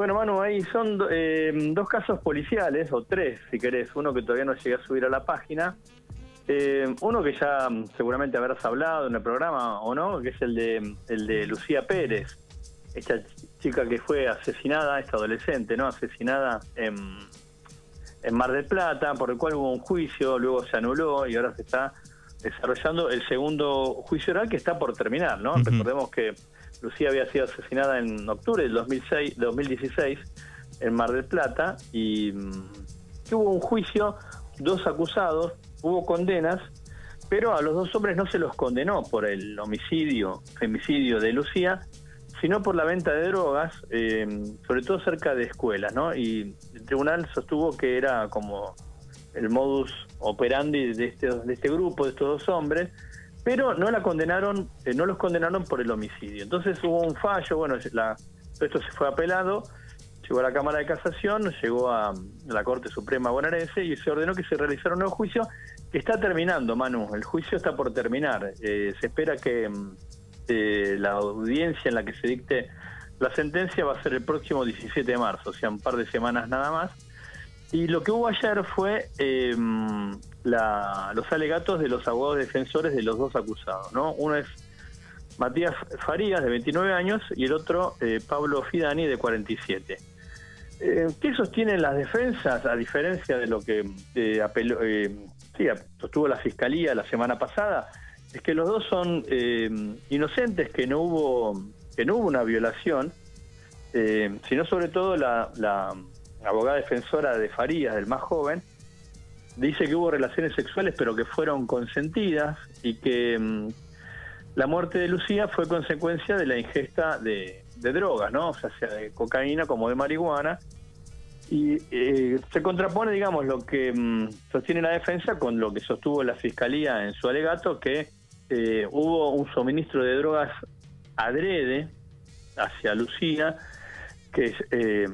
Bueno, Manu, ahí son eh, dos casos policiales, o tres, si querés. Uno que todavía no llegué a subir a la página. Eh, uno que ya mm, seguramente habrás hablado en el programa, ¿o no? Que es el de, el de Lucía Pérez. Esta chica que fue asesinada, esta adolescente, ¿no? Asesinada en, en Mar del Plata, por el cual hubo un juicio, luego se anuló y ahora se está desarrollando el segundo juicio oral que está por terminar, ¿no? Recordemos que Lucía había sido asesinada en octubre del 2006, 2016 en Mar del Plata y mm, hubo un juicio, dos acusados, hubo condenas, pero a los dos hombres no se los condenó por el homicidio, femicidio de Lucía, sino por la venta de drogas, eh, sobre todo cerca de escuelas, ¿no? Y el tribunal sostuvo que era como el modus operandi de este, de este grupo, de estos dos hombres, pero no la condenaron, eh, no los condenaron por el homicidio. Entonces hubo un fallo, bueno, la, esto se fue apelado, llegó a la Cámara de Casación, llegó a, la Corte Suprema bonaerense y se ordenó que se realizara un nuevo juicio que está terminando, Manu, el juicio está por terminar. Eh, se espera que mm, eh, la audiencia en la que se dicte la sentencia va a ser el próximo 17 de marzo, o sea, un par de semanas nada más. Y lo que hubo ayer fue eh, los alegatos de los abogados defensores de los dos acusados. ¿no? Uno es Matías Farías, de 29 años, y el otro eh, Pablo Fidani, de 47. Eh, ¿Qué sostienen las defensas, a diferencia de lo que eh, apeló, sí, sostuvo la Fiscalía la semana pasada? Es que los dos son inocentes, que no hubo que no hubo una violación, sino sobre todo la abogada defensora de Farías, del más joven, dice que hubo relaciones sexuales pero que fueron consentidas y que mm, la muerte de Lucía fue consecuencia de la ingesta de, drogas, ¿no? O sea, sea de cocaína como de marihuana. Y eh, se contrapone, digamos, lo que mm, sostiene la defensa con lo que sostuvo la fiscalía en su alegato, que eh, hubo un suministro de drogas adrede hacia Lucía, que eh,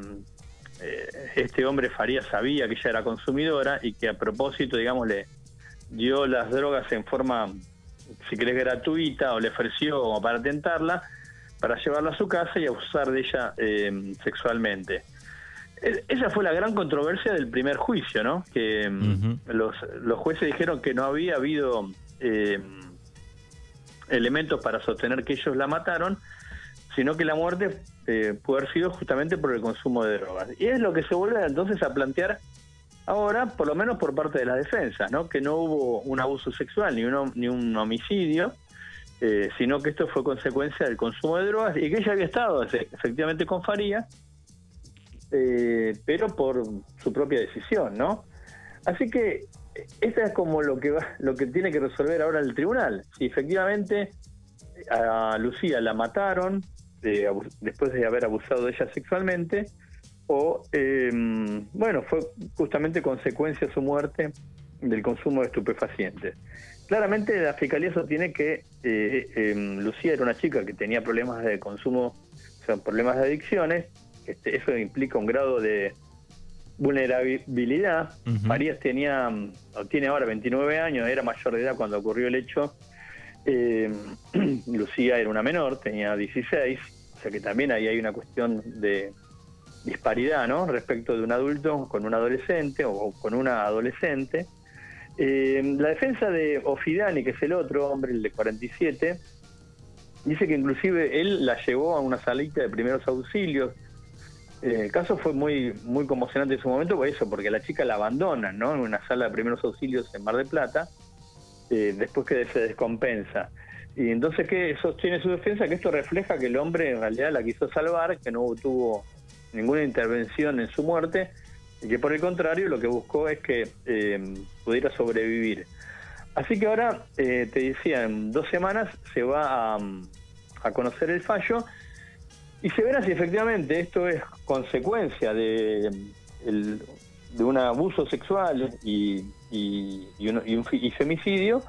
eh, este hombre Faría sabía que ella era consumidora y que a propósito, digamos, le dio las drogas en forma, si querés, gratuita o le ofreció como para tentarla, para llevarla a su casa y abusar de ella eh, sexualmente. E, esa fue la gran controversia del primer juicio, ¿no? Que mm, los, los jueces dijeron que no había habido eh, elementos para sostener que ellos la mataron, sino que la muerte eh, puede haber sido justamente por el consumo de drogas. Y es lo que se vuelve entonces a plantear ahora, por lo menos por parte de la defensa, ¿no? que no hubo un abuso sexual ni, uno, ni un homicidio, eh, sino que esto fue consecuencia del consumo de drogas y que ella había estado efectivamente con Faría, eh, pero por su propia decisión, ¿no? Así que esto es como lo que va, lo que tiene que resolver ahora el tribunal. Si efectivamente a Lucía la mataron, después de haber abusado de ella sexualmente, o, em, bueno, fue justamente consecuencia su muerte del consumo de estupefacientes. Claramente la Fiscalía sostiene que eh, em, Lucía era una chica que tenía problemas de consumo, o sea, problemas de adicciones, este, eso implica un grado de vulnerabilidad. Marías tenía, o tiene ahora 29 años, era mayor de edad cuando ocurrió el hecho, eh, Lucía era una menor, tenía 16, o sea que también ahí hay una cuestión de disparidad, ¿no? Respecto de un adulto con un adolescente o con una adolescente. Eh, la defensa de Ofidani, que es el otro hombre, el de 47, dice que inclusive él la llevó a una salita de primeros auxilios. Eh, el caso fue muy muy conmocionante en su momento por eso, porque la chica la abandona, ¿no? En una sala de primeros auxilios en Mar del Plata eh, después que se descompensa. Y entonces, ¿qué sostiene su defensa? Que esto refleja que el hombre en realidad la quiso salvar, que no tuvo ninguna intervención en su muerte, y que por el contrario lo que buscó es que eh, pudiera sobrevivir. Así que ahora, eh, te decía, en dos semanas se va a, a, conocer el fallo y se verá si efectivamente esto es consecuencia de, el, de un abuso sexual y, y, un, femicidio,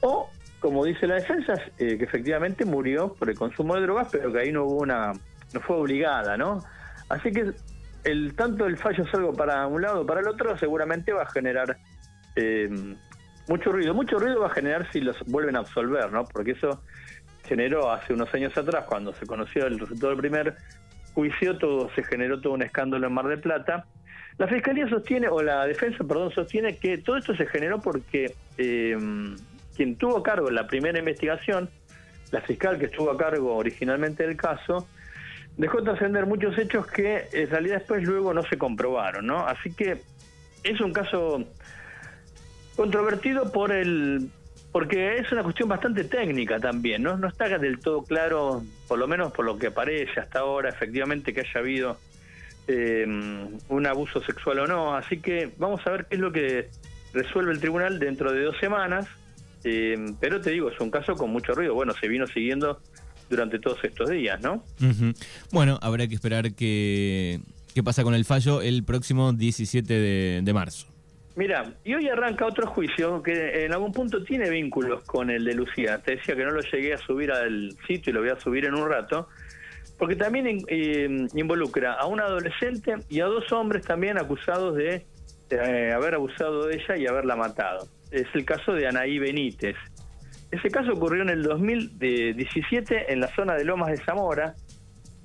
o, como dice la defensa, eh, que efectivamente murió por el consumo de drogas, pero que ahí no hubo una, no fue obligada, ¿no? Así que el tanto el fallo salgo para un lado para el otro, seguramente va a generar eh, mucho ruido. Mucho ruido va a generar si los vuelven a absolver, ¿no? Porque eso generó hace unos años atrás, cuando se conoció el resultado del primer juicio todo se generó todo un escándalo en Mar del Plata. La Fiscalía sostiene, o la defensa, perdón, sostiene que todo esto se generó porque eh, quien tuvo a cargo la primera investigación, la fiscal que estuvo a cargo originalmente del caso, dejó trascender muchos hechos que en realidad después luego no se comprobaron, ¿no? Así que es un caso controvertido por el porque es una cuestión bastante técnica también, ¿no? No está del todo claro, por lo menos por lo que parece hasta ahora, efectivamente que haya habido eh, un abuso sexual o no. Así que vamos a ver qué es lo que resuelve el tribunal dentro de dos semanas. Eh, pero te digo, es un caso con mucho ruido. Bueno, se vino siguiendo durante todos estos días, ¿no? Bueno, habrá que esperar qué, qué pasa con el fallo el próximo 17 de, marzo. Mira, y hoy arranca otro juicio que en algún punto tiene vínculos con el de Lucía. Te decía que no lo llegué a subir al sitio y lo voy a subir en un rato, porque también eh, involucra a un adolescente y a dos hombres también acusados de eh, haber abusado de ella y haberla matado. Es el caso de Anaí Benítez. Ese caso ocurrió en el 2017 en la zona de Lomas de Zamora.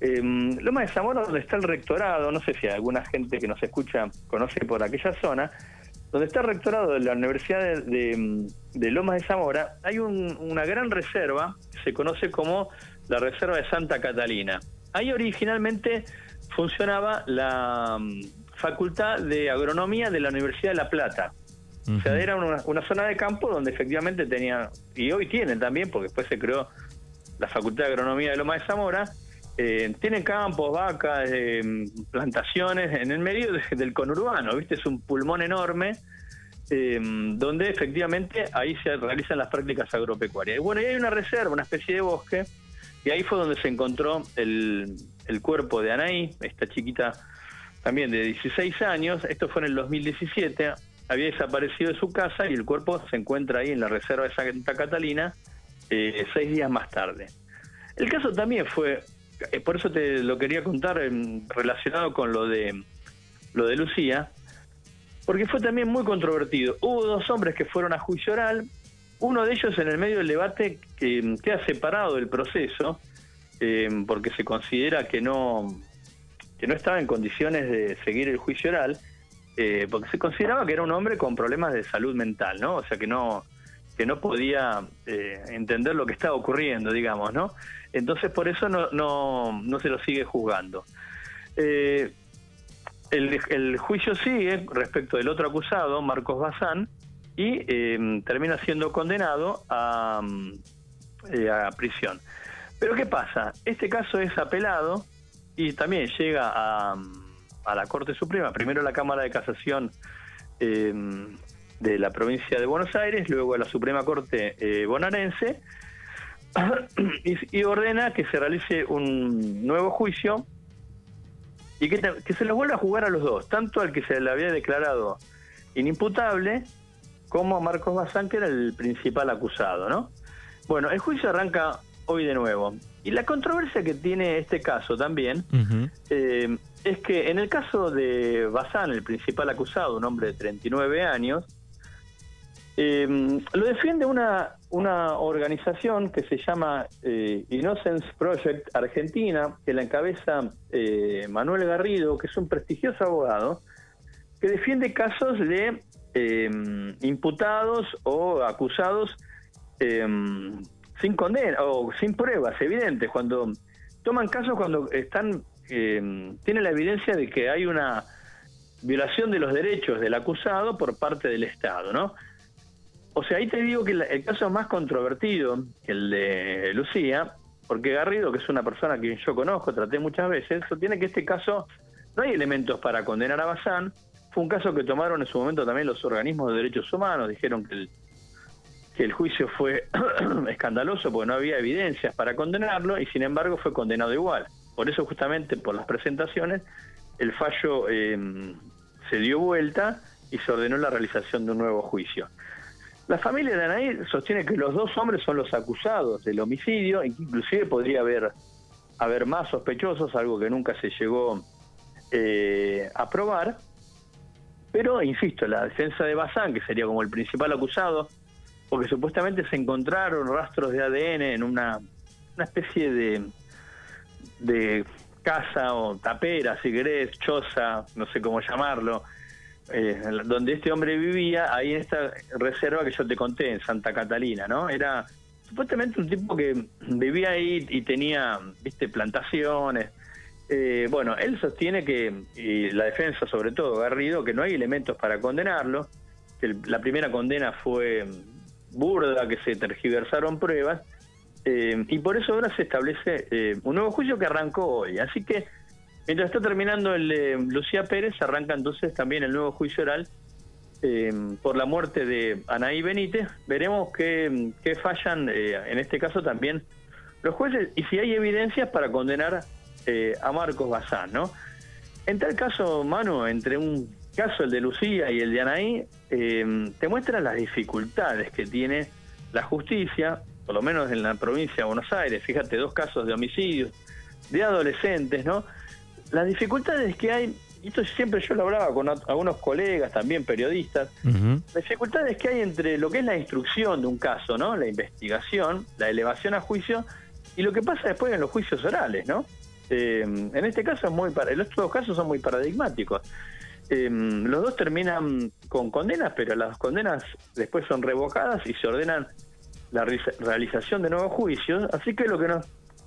Em, Lomas de Zamora, donde está el rectorado, no sé si alguna gente que nos escucha conoce por aquella zona, donde está el rectorado de la Universidad de, Lomas de Zamora, hay una gran reserva, se conoce como la Reserva de Santa Catalina. Ahí originalmente funcionaba la mm, Facultad de Agronomía de la Universidad de La Plata. O sea, era una, zona de campo donde efectivamente tenía, y hoy tienen también, porque después se creó la Facultad de Agronomía de Loma de Zamora, eh, tienen campos, vacas, eh, plantaciones en el medio del conurbano, ¿viste? Es un pulmón enorme eh, donde efectivamente ahí se realizan las prácticas agropecuarias. Y bueno, y hay una reserva, una especie de bosque, y ahí fue donde se encontró el, cuerpo de Anaí, esta chiquita también de 16 años, esto fue en el 2017, había desaparecido de su casa y el cuerpo se encuentra ahí en la reserva de Santa Catalina eh, seis días más tarde. El caso también fue, por eso te lo quería contar relacionado con lo de lo de Lucía, porque fue también muy controvertido. Hubo dos hombres que fueron a juicio oral, uno de ellos en el medio del debate que queda separado del proceso, eh, porque se considera que no, que no estaba en condiciones de seguir el juicio oral, eh, porque se consideraba que era un hombre con problemas de salud mental, ¿no? O sea, que no que no podía eh, entender lo que estaba ocurriendo, digamos, ¿no? Entonces, por eso no, no, no se lo sigue juzgando. Eh, el, juicio sigue respecto del otro acusado, Marcos Bazán, y termina siendo condenado a, a prisión. Pero ¿qué pasa? Este caso es apelado y también llega a a la Corte Suprema, primero la Cámara de Casación eh, de la provincia de Buenos Aires, luego a la Suprema Corte eh, bonaerense, y, ordena que se realice un nuevo juicio y que, que se los vuelva a jugar a los dos, tanto al que se le había declarado inimputable como a Marcos Bazán, que era el principal acusado, ¿no? Bueno, el juicio arranca hoy de nuevo. Y la controversia que tiene este caso también eh, es que en el caso de Bazán, el principal acusado, un hombre de 39 años, eh, lo defiende una, una organización que se llama eh, Innocence Project Argentina, que la encabeza Manuel Garrido, que es un prestigioso abogado, que defiende casos de imputados o acusados sin condena o sin pruebas evidentes, cuando toman casos cuando están eh, tienen la evidencia de que hay una violación de los derechos del acusado por parte del Estado, ¿no? O sea, ahí te digo que el caso más controvertido el de Lucía, porque Garrido, que es una persona que yo conozco, traté muchas veces, sostiene que este caso no hay elementos para condenar a Bazán. Fue un caso que tomaron en su momento también los organismos de derechos humanos, dijeron que el que el juicio fue escandaloso porque no había evidencias para condenarlo y sin embargo fue condenado igual. Por eso justamente por las presentaciones el fallo em, se dio vuelta y se ordenó la realización de un nuevo juicio. La familia de Anaí sostiene que los dos hombres son los acusados del homicidio, inclusive podría haber, haber más sospechosos, algo que nunca se llegó eh, a probar. Pero, insisto, la defensa de Bazán, que sería como el principal acusado, porque supuestamente se encontraron rastros de ADN en una, especie de, de casa o tapera, si querés, choza, no sé cómo llamarlo, eh, donde este hombre vivía, ahí en esta reserva que yo te conté, en Santa Catalina, ¿no? Era supuestamente un tipo que vivía ahí y tenía, viste, plantaciones. Eh, bueno, él sostiene que, y la defensa sobre todo, Garrido, que no hay elementos para condenarlo, que la primera condena fue burda, que se tergiversaron pruebas, eh, y por eso ahora se establece un nuevo juicio que arrancó hoy. Así que mientras está terminando el de Lucía Pérez, arranca entonces también el nuevo juicio oral eh, por la muerte de Anaí Benítez. Veremos qué, fallan, en este caso también, los jueces y si hay evidencias para condenar a Marcos Bazán. ¿no? En tal caso, Manu, entre un caso, el de Lucía y el de Anaí, te muestran las dificultades que tiene la justicia por lo menos en la provincia de Buenos Aires, fíjate, dos casos de homicidios de adolescentes, ¿no? Las dificultades que hay, y esto siempre yo lo hablaba con algunos colegas, también periodistas, las dificultades que hay entre lo que es la instrucción de un caso, ¿no? La investigación, la elevación a juicio, y lo que pasa después en los juicios orales, ¿no? Eh, en este caso es muy, estos dos casos son muy paradigmáticos. Eh, los dos terminan con condenas, pero las condenas después son revocadas y se ordenan la realización de nuevos juicios, así que lo que nos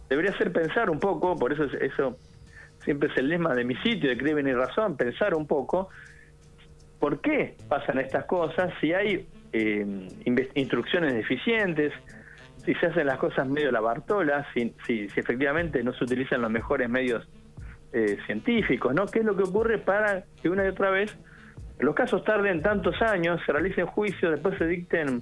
debería hacer pensar un poco, por eso eso siempre es el lema de mi sitio, de Crimen y Razón, pensar un poco por qué pasan estas cosas, si hay eh, instrucciones deficientes, si se hacen las cosas medio la Bartola, si, si, efectivamente no se utilizan los mejores medios eh, científicos, ¿no? ¿Qué es lo que ocurre para que una y otra vez los casos tarden tantos años, se realicen juicios, después se dicten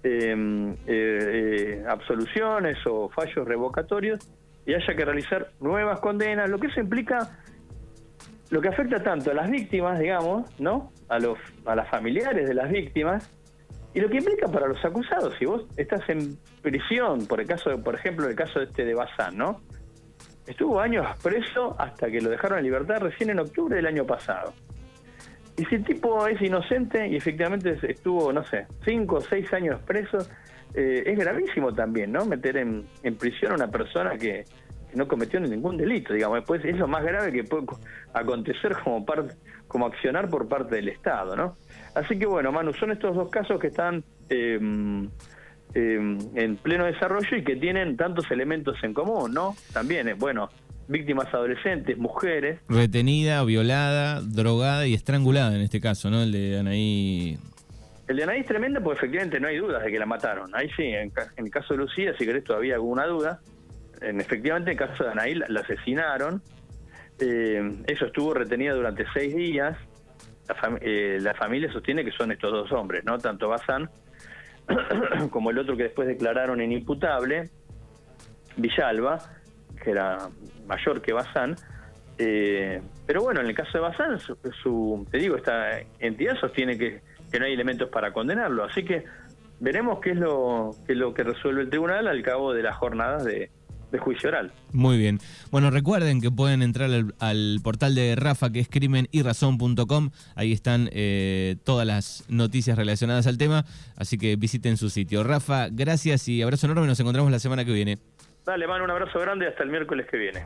Em, eh, eh, absoluciones o fallos revocatorios y haya que realizar nuevas condenas, lo que eso implica, lo que afecta tanto a las víctimas, digamos, ¿no? A los a las familiares de las víctimas y lo que implica para los acusados, si vos estás en prisión, por el caso, por ejemplo, el caso este de Bazán, ¿no? Estuvo años preso hasta que lo dejaron en libertad recién en octubre del año pasado. Y si el tipo es inocente y efectivamente estuvo, no sé, cinco o seis años preso, eh, es gravísimo también, ¿no? Meter en, prisión a una persona que, no cometió ningún delito, digamos. Después es lo más grave que puede acontecer como, parte, como accionar por parte del Estado, ¿no? Así que bueno, Manu, son estos dos casos que están em, en pleno desarrollo y que tienen tantos elementos en común, ¿no? También, es bueno, víctimas adolescentes, mujeres. Retenida, violada, drogada y estrangulada en este caso, ¿no? El de Anaí. El de Anaí es tremendo porque efectivamente no hay dudas de que la mataron. Ahí sí, en, el caso de Lucía, si querés todavía alguna duda. En, efectivamente, en el caso de Anaí la, asesinaron. Eh, eso estuvo retenida durante seis días. La, eh, la, familia sostiene que son estos dos hombres, ¿no? Tanto Bazán como el otro que después declararon inimputable, Villalba que era mayor que Bazán. Eh, pero bueno, en el caso de Bazán, su, te digo, esta entidad sostiene que, no hay elementos para condenarlo. Así que veremos qué es lo que, lo que resuelve el tribunal al cabo de las jornadas de, juicio oral. Muy bien. Bueno, recuerden que pueden entrar al, portal de Rafa, que es crimenyrazón.com. Ahí están eh, todas las noticias relacionadas al tema. Así que visiten su sitio. Rafa, gracias y abrazo enorme. Nos encontramos la semana que viene. Dale, mano, un abrazo grande hasta el miércoles que viene.